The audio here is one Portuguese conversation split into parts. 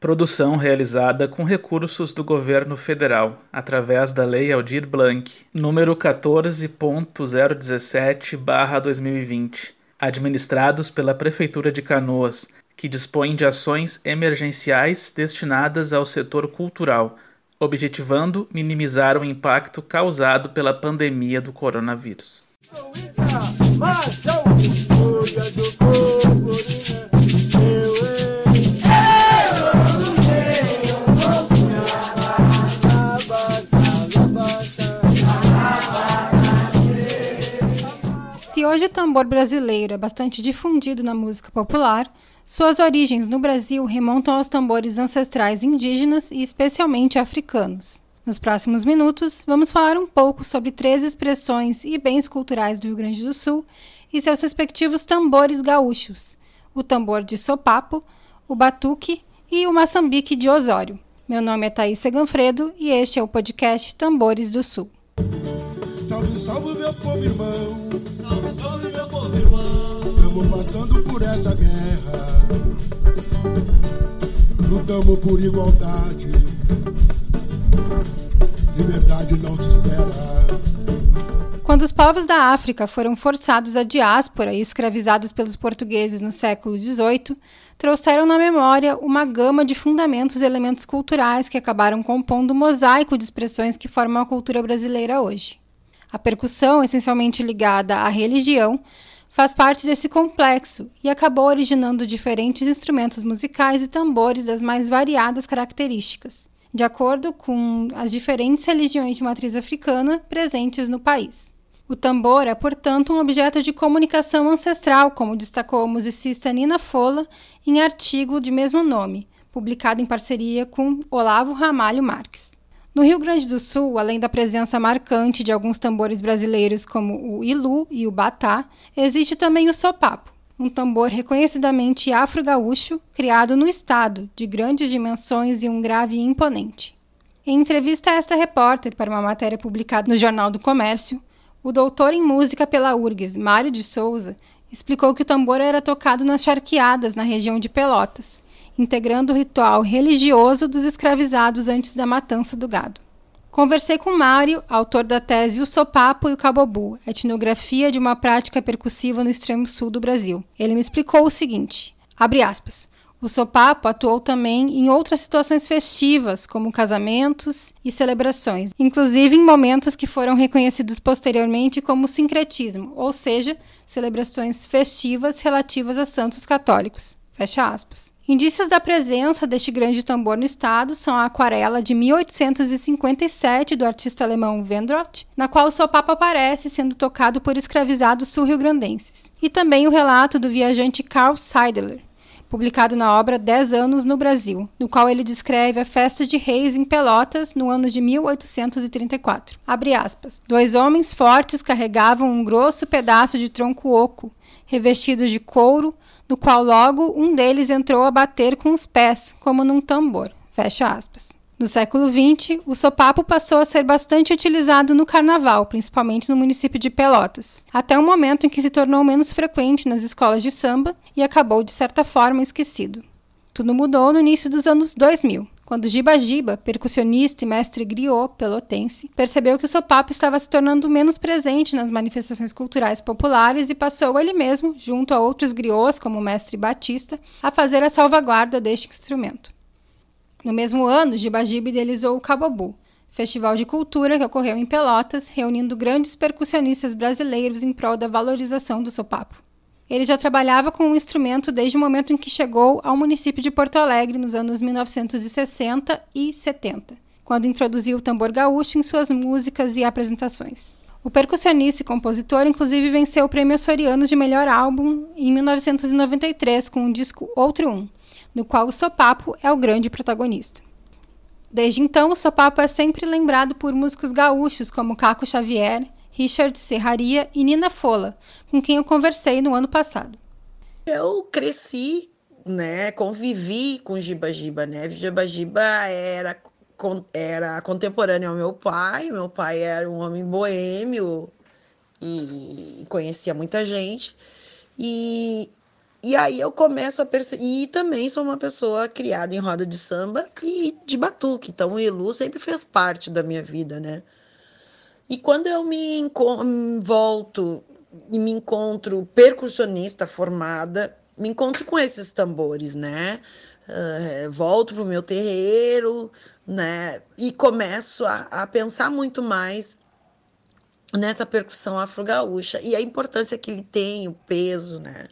Produção realizada com recursos do governo federal, através da Lei Aldir Blanc, número 14.017/2020, administrados pela Prefeitura de Canoas, que dispõe de ações emergenciais destinadas ao setor cultural, objetivando minimizar o impacto causado pela pandemia do coronavírus. Se tambor brasileiro é bastante difundido na música popular, suas origens no Brasil remontam aos tambores ancestrais indígenas e especialmente africanos. Nos próximos minutos, vamos falar um pouco sobre três expressões e bens culturais do Rio Grande do Sul e seus respectivos tambores gaúchos: o tambor de sopapo, o batuque e o maçambique de Osório. Meu nome é Thaís Seganfredo e este é o podcast Tambores do Sul. Salve, meu povo irmão. Salve, salve, meu povo irmão. Estamos passando por essa guerra. Lutamos por igualdade. Liberdade não se espera. Quando os povos da África foram forçados à diáspora e escravizados pelos portugueses no século XVIII, trouxeram na memória uma gama de fundamentos e elementos culturais que acabaram compondo o mosaico de expressões que formam a cultura brasileira hoje. A percussão, essencialmente ligada à religião, faz parte desse complexo e acabou originando diferentes instrumentos musicais e tambores das mais variadas características, de acordo com as diferentes religiões de matriz africana presentes no país. O tambor é, portanto, um objeto de comunicação ancestral, como destacou a musicista Nina Fola em artigo de mesmo nome, publicado em parceria com Olavo Ramalho Marques. No Rio Grande do Sul, além da presença marcante de alguns tambores brasileiros como o ilu e o batá, existe também o sopapo, um tambor reconhecidamente afro-gaúcho, criado no estado, de grandes dimensões e um grave imponente. Em entrevista a esta repórter para uma matéria publicada no Jornal do Comércio, o doutor em música pela URGS, Mário de Souza, explicou que o tambor era tocado nas charqueadas na região de Pelotas integrando o ritual religioso dos escravizados antes da matança do gado. Conversei com Mário, autor da tese O Sopapo e o Cabobu, etnografia de uma prática percussiva no extremo sul do Brasil. Ele me explicou o seguinte, aspas, o sopapo atuou também em outras situações festivas, como casamentos e celebrações, inclusive em momentos que foram reconhecidos posteriormente como sincretismo, ou seja, celebrações festivas relativas a santos católicos. Fecha aspas. Indícios da presença deste grande tambor no estado são a aquarela de 1857 do artista alemão Vendrot, na qual o sopapo aparece sendo tocado por escravizados sul-riograndenses, e também o relato do viajante Carl Seidler, publicado na obra Dez Anos no Brasil, no qual ele descreve a festa de reis em Pelotas no ano de 1834. Abre aspas. Dois homens fortes carregavam um grosso pedaço de tronco oco, revestido de couro, no qual logo um deles entrou a bater com os pés, como num tambor. Fecha aspas. No século XX, o sopapo passou a ser bastante utilizado no carnaval, principalmente no município de Pelotas, até o momento em que se tornou menos frequente nas escolas de samba e acabou, de certa forma, esquecido. Tudo mudou no início dos anos 2000, quando Giba Giba, percussionista e mestre griot pelotense, percebeu que o sopapo estava se tornando menos presente nas manifestações culturais populares e passou ele mesmo, junto a outros griots como o mestre Batista, a fazer a salvaguarda deste instrumento. No mesmo ano, Giba Giba idealizou o Cabobu, festival de cultura que ocorreu em Pelotas, reunindo grandes percussionistas brasileiros em prol da valorização do sopapo. Ele já trabalhava com o instrumento desde o momento em que chegou ao município de Porto Alegre nos anos 1960 e 70, quando introduziu o tambor gaúcho em suas músicas e apresentações. O percussionista e compositor, inclusive, venceu o Prêmio Açorianos de Melhor Álbum em 1993 com o disco Outro Um, no qual o sopapo é o grande protagonista. Desde então, o sopapo é sempre lembrado por músicos gaúchos como Caco Xavier, Richard Serraria e Nina Fola, com quem eu conversei no ano passado. Eu cresci, né, convivi com Giba Giba, né? Giba Giba era era contemporâneo ao meu pai. Meu pai era um homem boêmio e conhecia muita gente. E e aí eu começo a perceber. E também sou uma pessoa criada em roda de samba e de batuque. Então o Ilu sempre fez parte da minha vida, né? E quando eu me volto e me encontro percussionista formada, me encontro com esses tambores, né? Uh, volto para o meu terreiro, né? E começo a, a pensar muito mais nessa percussão afro-gaúcha e a importância que ele tem, o peso, né?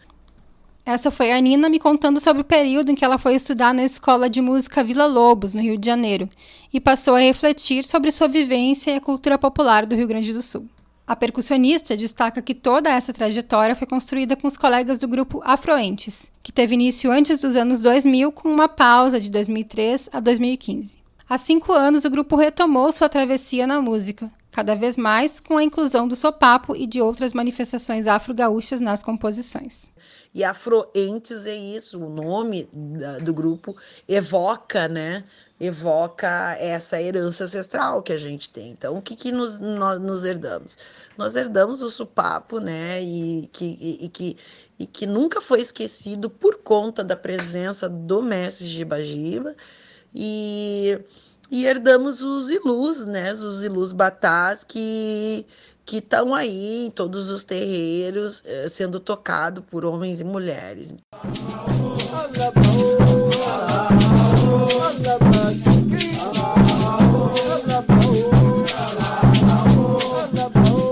Essa foi a Nina me contando sobre o período em que ela foi estudar na Escola de Música Vila Lobos, no Rio de Janeiro, e passou a refletir sobre sua vivência e a cultura popular do Rio Grande do Sul. A percussionista destaca que toda essa trajetória foi construída com os colegas do grupo Afroentes, que teve início antes dos anos 2000 com uma pausa de 2003 a 2015. Há cinco anos, o grupo retomou sua travessia na música, cada vez mais com a inclusão do sopapo e de outras manifestações afro-gaúchas nas composições. E Afroentes é isso, o nome do grupo evoca, né? Evoca essa herança ancestral que a gente tem. Então, o que, que nos, nós nos herdamos? Nós herdamos o supapo, né? E que, e, e que, e que nunca foi esquecido por conta da presença do mestre Giba-Giba. E, e herdamos os ilus, né? Os ilus batás que que estão aí em todos os terreiros eh, sendo tocado por homens e mulheres.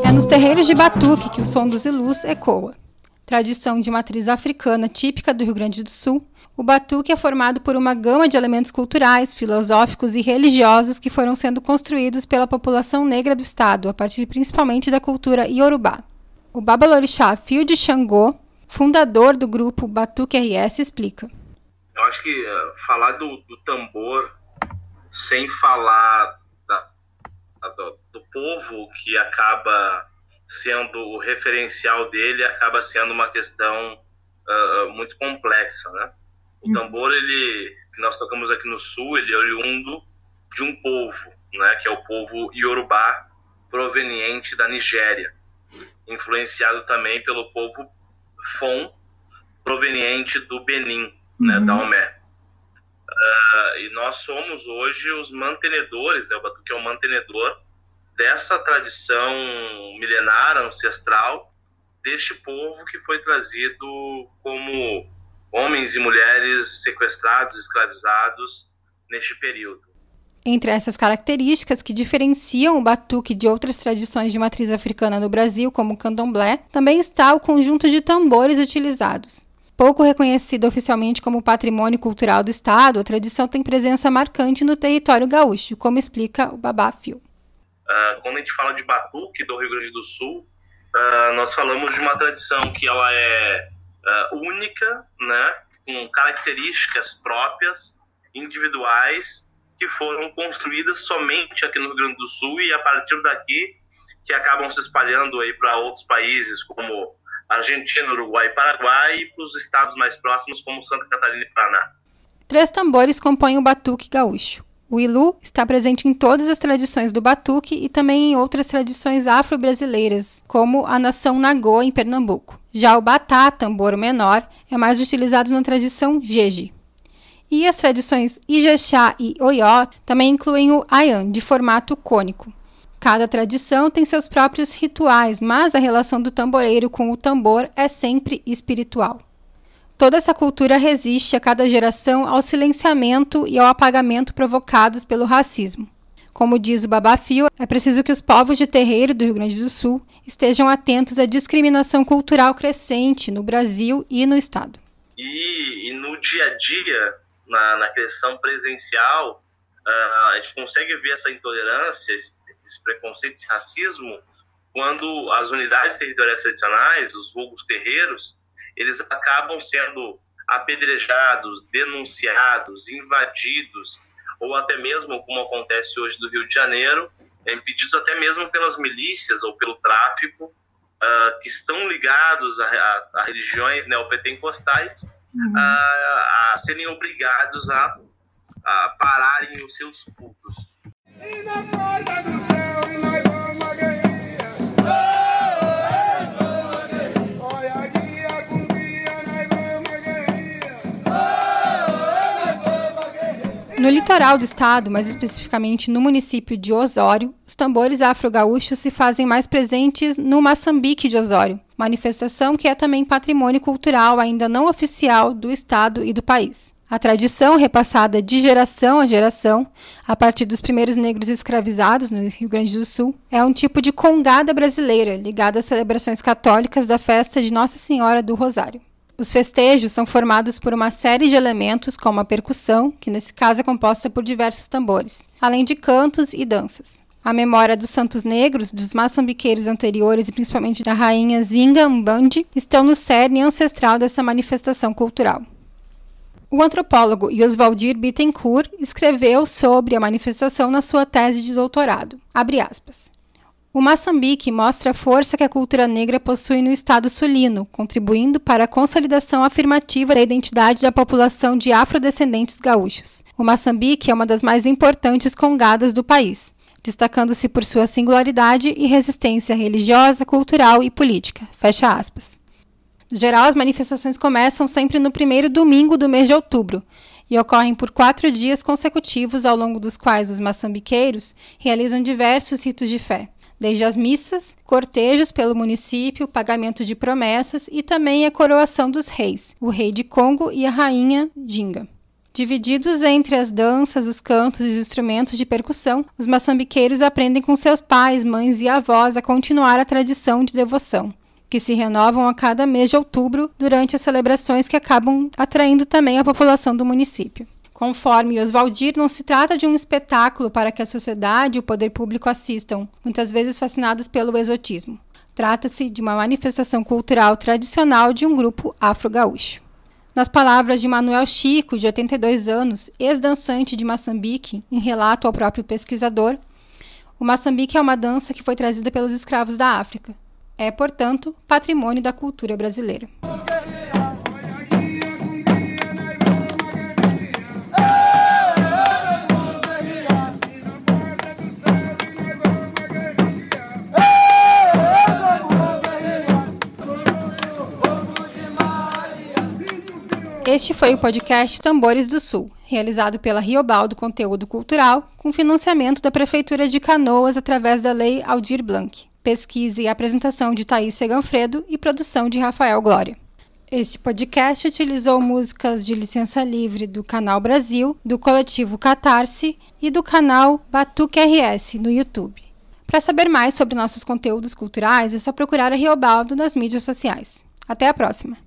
É nos terreiros de batuque que o som dos ilus ecoa. Tradição de matriz africana típica do Rio Grande do Sul, o batuque é formado por uma gama de elementos culturais, filosóficos e religiosos que foram sendo construídos pela população negra do estado, a partir principalmente da cultura iorubá. O Babalorixá Fio de Xangô, fundador do grupo Batuque RS, explica. Eu acho que uh, falar do, do, tambor sem falar da, do, do povo que acaba sendo o referencial dele acaba sendo uma questão uh, muito complexa, né? O tambor, ele, que nós tocamos aqui no sul, ele é oriundo de um povo, né, que é o povo Yorubá, proveniente da Nigéria, influenciado também pelo povo Fon, proveniente do Benin, né, uhum. da Omé. Uh, e nós somos hoje os mantenedores, né, o Batuque é o mantenedor dessa tradição milenar, ancestral, deste povo que foi trazido como homens e mulheres sequestrados, escravizados neste período. Entre essas características que diferenciam o batuque de outras tradições de matriz africana no Brasil, como o candomblé, também está o conjunto de tambores utilizados. Pouco reconhecido oficialmente como patrimônio cultural do Estado, a tradição tem presença marcante no território gaúcho, como explica o Babá Fio. Uh, quando a gente fala de batuque do Rio Grande do Sul, uh, nós falamos de uma tradição que ela é uh, única, né, com características próprias, individuais, que foram construídas somente aqui no Rio Grande do Sul e a partir daqui que acabam se espalhando aí para outros países como Argentina, Uruguai, Paraguai e para os estados mais próximos como Santa Catarina e Paraná. Três tambores compõem o batuque gaúcho. O ilu está presente em todas as tradições do batuque e também em outras tradições afro-brasileiras, como a nação Nagô em Pernambuco. Já o batá, tambor menor, é mais utilizado na tradição jeje. E as tradições Ijexá e Oió também incluem o ayan, de formato cônico. Cada tradição tem seus próprios rituais, mas a relação do tamboreiro com o tambor é sempre espiritual. Toda essa cultura resiste a cada geração ao silenciamento e ao apagamento provocados pelo racismo. Como diz o Babafio, é preciso que os povos de terreiro do Rio Grande do Sul estejam atentos à discriminação cultural crescente no Brasil e no Estado. E, e no dia a dia, na, na questão presencial, uh, a gente consegue ver essa intolerância, esse, esse preconceito, esse racismo, quando as unidades territoriais tradicionais, os vulgos terreiros, eles acabam sendo apedrejados, denunciados, invadidos, ou até mesmo, como acontece hoje no Rio de Janeiro, impedidos até mesmo pelas milícias ou pelo tráfico, uh, que estão ligados a, a, a religiões neopentecostais, uhum. a, a, serem obrigados a, a pararem os seus cultos. E na porta do céu, No litoral do estado, mais especificamente no município de Osório, os tambores afro-gaúchos se fazem mais presentes no Maçambique de Osório, manifestação que é também patrimônio cultural ainda não oficial do estado e do país. A tradição, repassada de geração a geração, a partir dos primeiros negros escravizados no Rio Grande do Sul, é um tipo de congada brasileira ligada às celebrações católicas da festa de Nossa Senhora do Rosário. Os festejos são formados por uma série de elementos, como a percussão, que nesse caso é composta por diversos tambores, além de cantos e danças. A memória dos santos negros, dos maçambiqueiros anteriores e principalmente da rainha Zinga Mbandi estão no cerne ancestral dessa manifestação cultural. O antropólogo Oswaldir Bittencourt escreveu sobre a manifestação na sua tese de doutorado. Abre aspas. O Moçambique mostra a força que a cultura negra possui no estado sulino, contribuindo para a consolidação afirmativa da identidade da população de afrodescendentes gaúchos. O Moçambique é uma das mais importantes congadas do país, destacando-se por sua singularidade e resistência religiosa, cultural e política. Fecha aspas. No geral, as manifestações começam sempre no primeiro domingo do mês de outubro e ocorrem por quatro dias consecutivos, ao longo dos quais os maçambiqueiros realizam diversos ritos de fé desde as missas, cortejos pelo município, pagamento de promessas e também a coroação dos reis, o rei de Congo e a rainha Ginga. Divididos entre as danças, os cantos e os instrumentos de percussão, os maçambiqueiros aprendem com seus pais, mães e avós a continuar a tradição de devoção, que se renovam a cada mês de outubro durante as celebrações que acabam atraindo também a população do município. Conforme Oswaldir, não se trata de um espetáculo para que a sociedade e o poder público assistam, muitas vezes fascinados pelo exotismo. Trata-se de uma manifestação cultural tradicional de um grupo afro-gaúcho. Nas palavras de Manuel Chico, de 82 anos, ex-dançante de Moçambique, em relato ao próprio pesquisador, o Moçambique é uma dança que foi trazida pelos escravos da África. É, portanto, patrimônio da cultura brasileira. Este foi o podcast Tambores do Sul, realizado pela Riobaldo Conteúdo Cultural, com financiamento da Prefeitura de Canoas através da Lei Aldir Blanc. Pesquisa e apresentação de Thaís Seganfredo e produção de Rafael Glória. Este podcast utilizou músicas de licença livre do Canal Brasil, do coletivo Catarse e do canal Batuque RS no YouTube. Para saber mais sobre nossos conteúdos culturais, é só procurar a Riobaldo nas mídias sociais. Até a próxima!